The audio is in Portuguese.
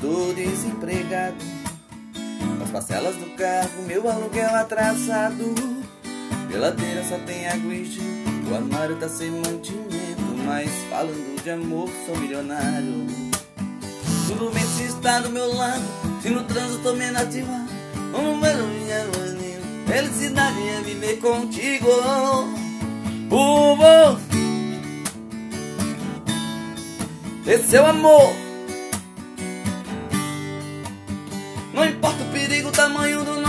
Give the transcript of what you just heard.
tô desempregado. As parcelas do carro, meu aluguel atrasado. Geladeira só tem e gelo. O armário tá sem mantimento. Mas falando de amor, sou milionário. Tudo bem se está do meu lado. Se no trânsito tô me nativar. Vamos ver minha maninho. Felicidade é viver contigo. Por você. Esse é o amor Não importa o perigo, o tamanho do